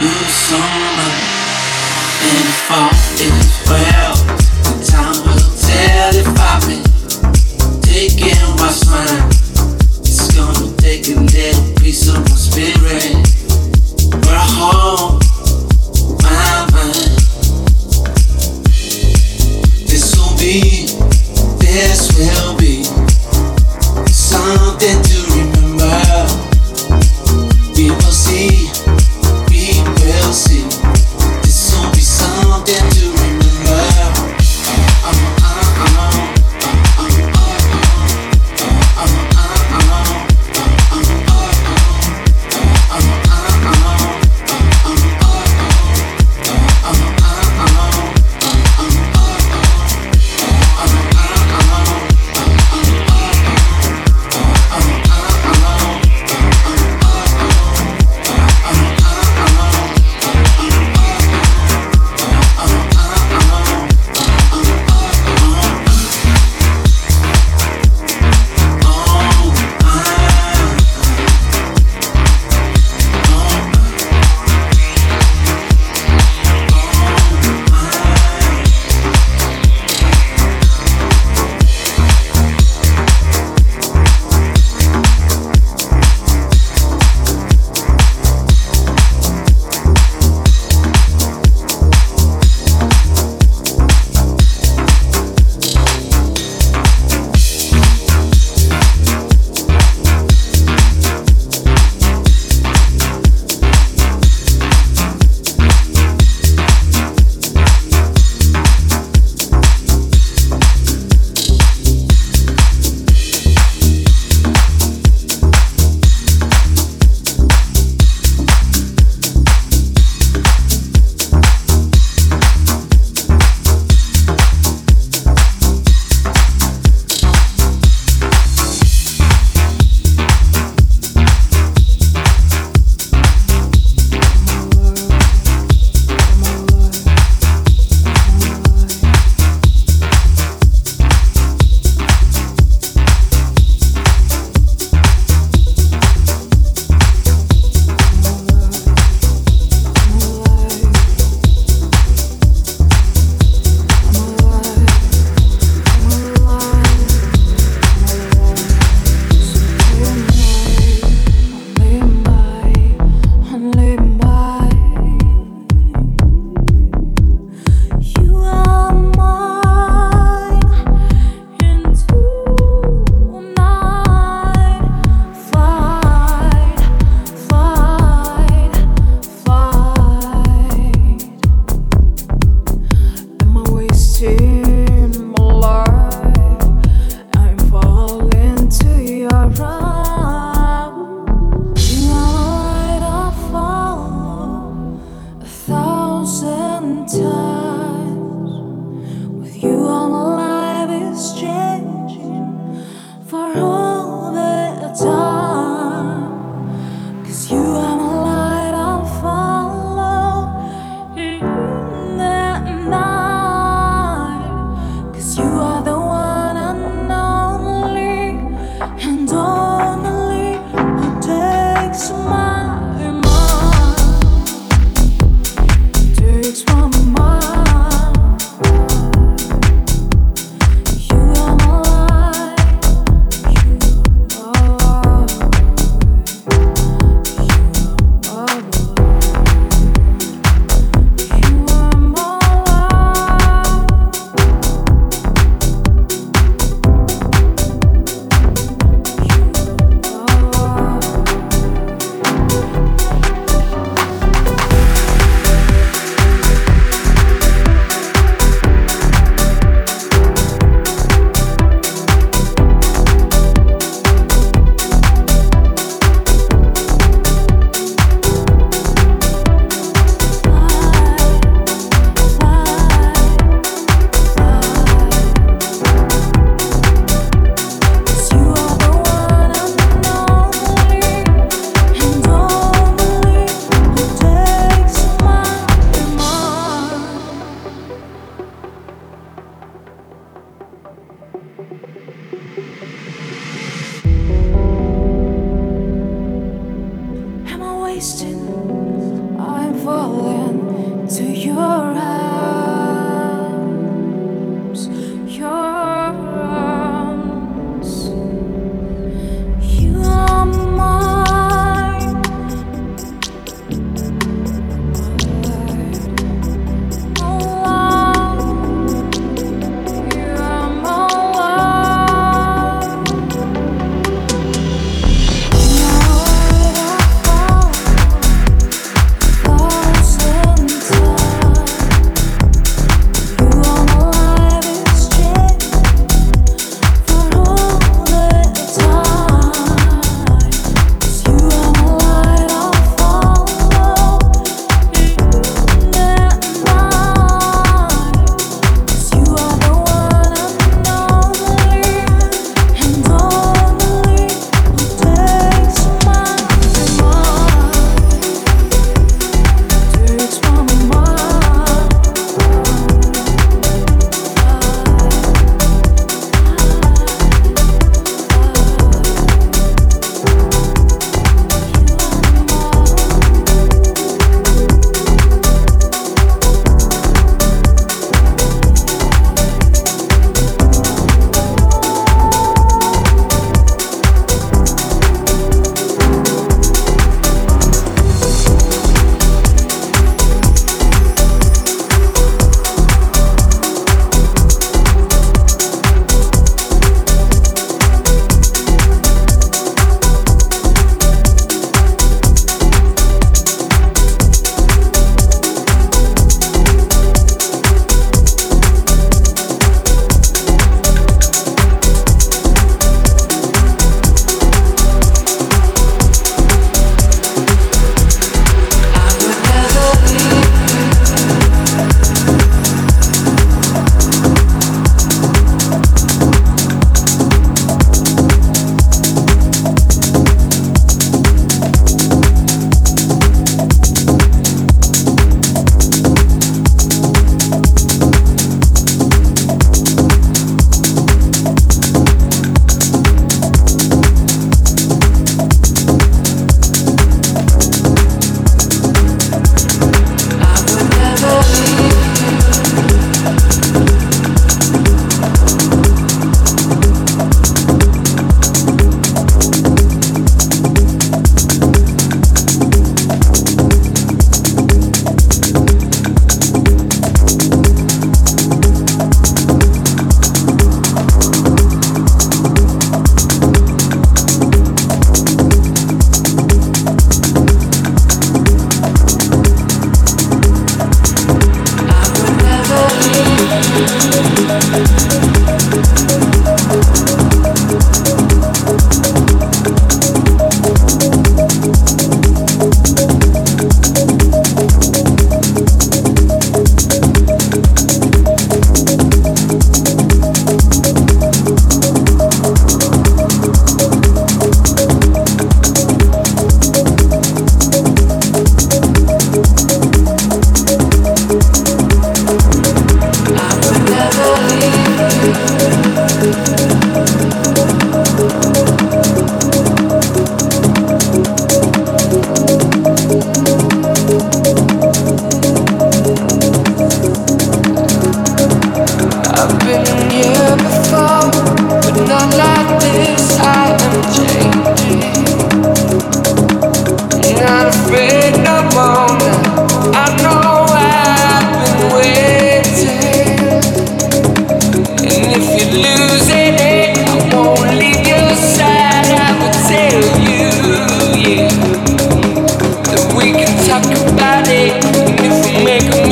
in summer and fall is well. Time will tell if I've been taking. It's gonna take a little piece of my spirit. We're home.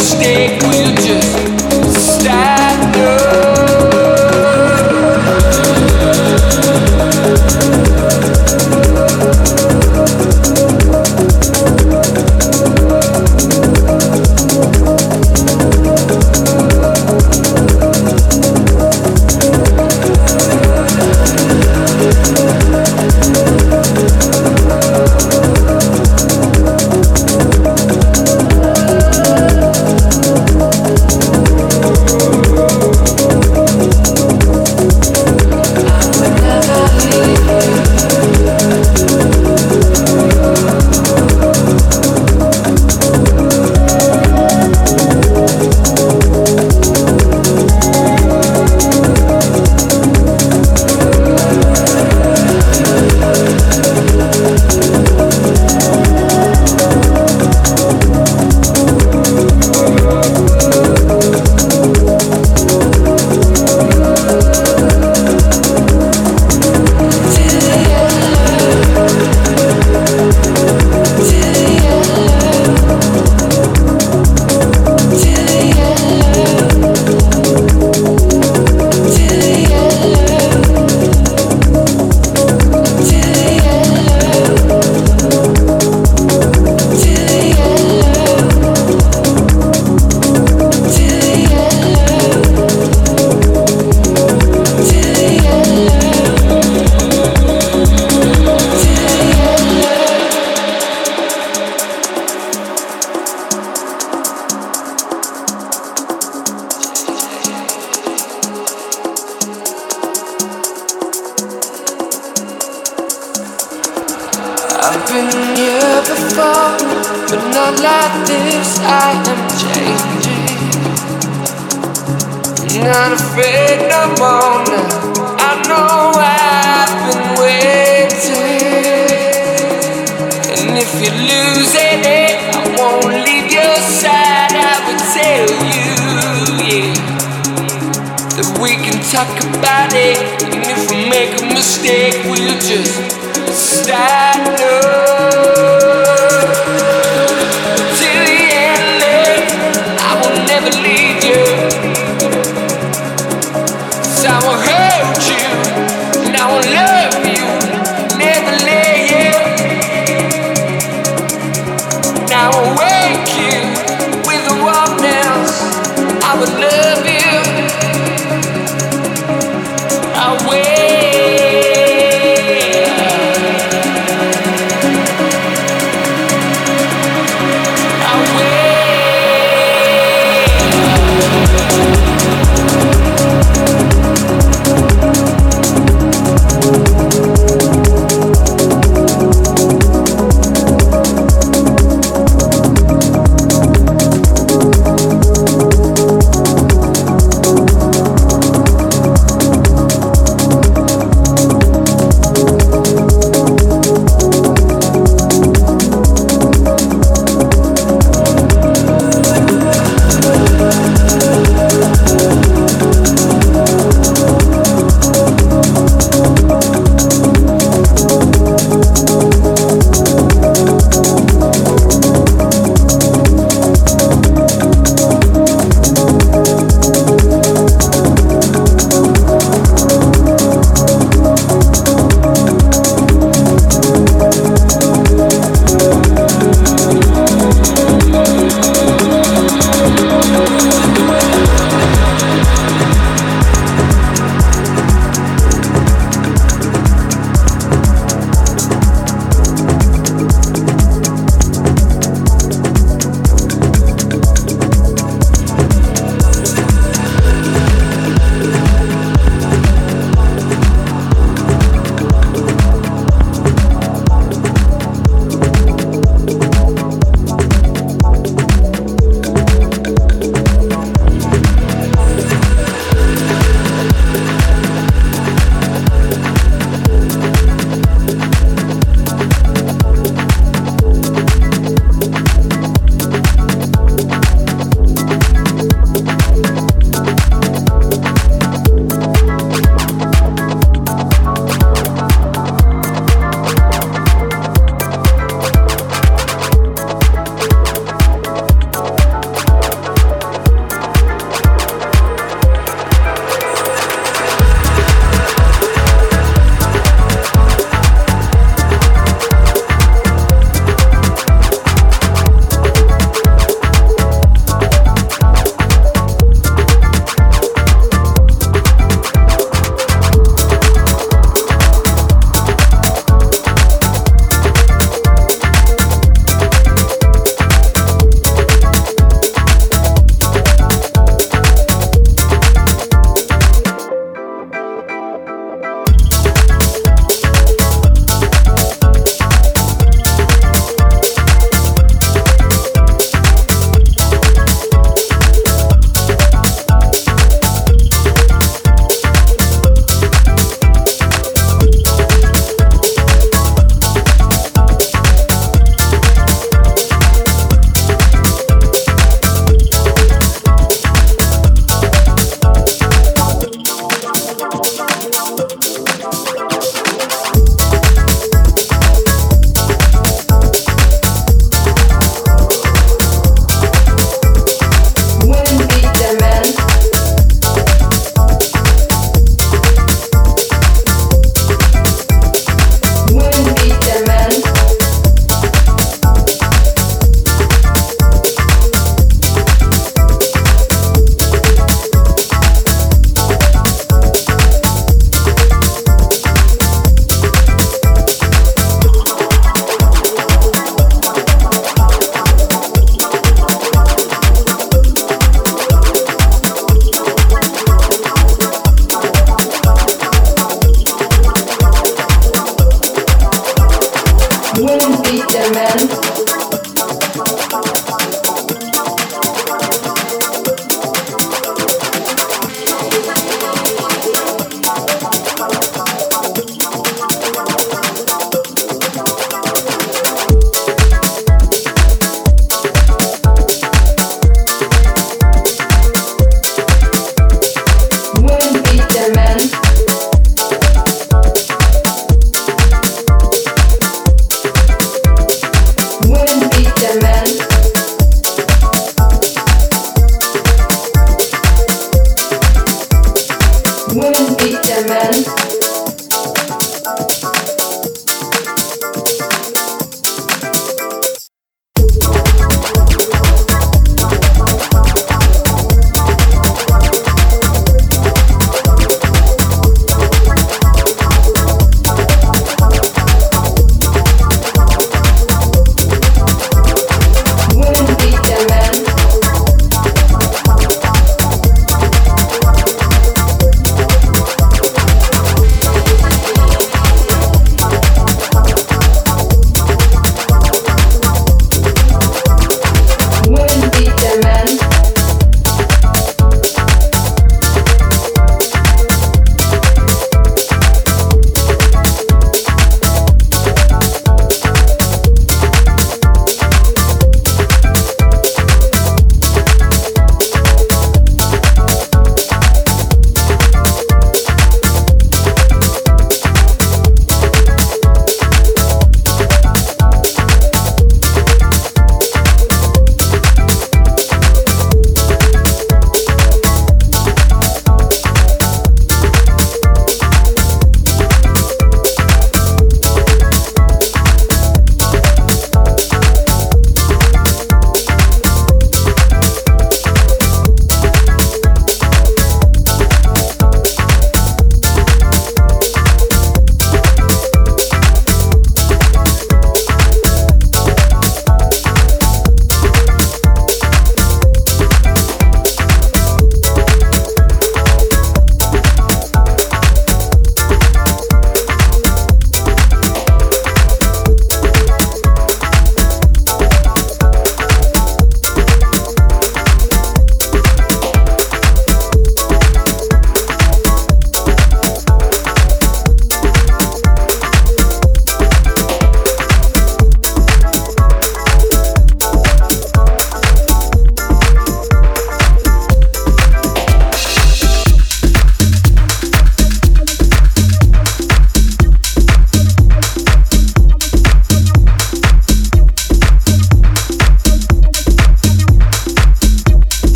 mistake.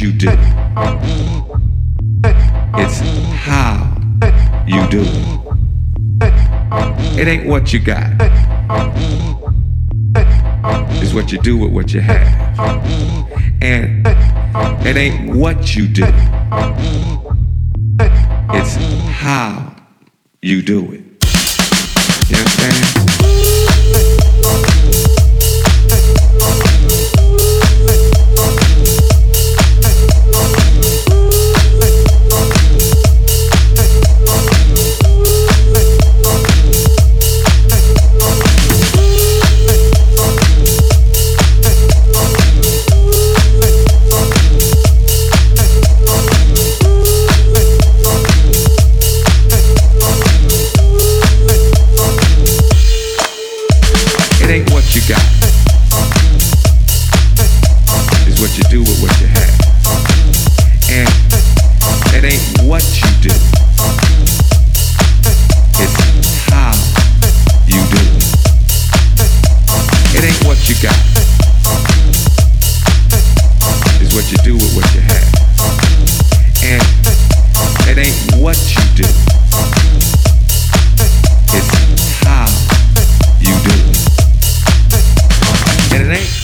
You do. It's how you do it. It ain't what you got. It's what you do with what you have. And it ain't what you do.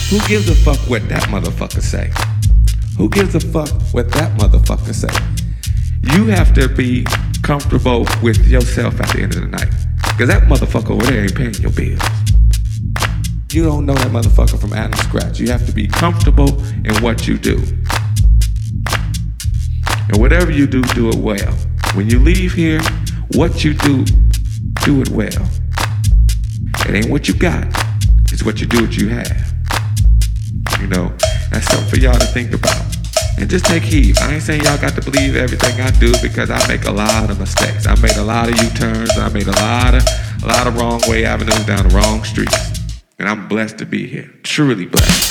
Who gives a fuck what that motherfucker say. Who gives a fuck what that motherfucker say? You have to be comfortable with yourself at the end of the night. Cause that motherfucker over there ain't paying your bills. You don't know that motherfucker from Adam Scratch. You have to be comfortable in what you do. And whatever you do, do it well. When you leave here, what you do, do it well. It ain't what you got, it's what you do, what you have. You know, that's something for y'all to think about. And just take heed. I ain't saying y'all got to believe everything I do because I make a lot of mistakes. I made a lot of U-turns. I made a lot of a lot of wrong way avenues down the wrong streets. And I'm blessed to be here. Truly blessed.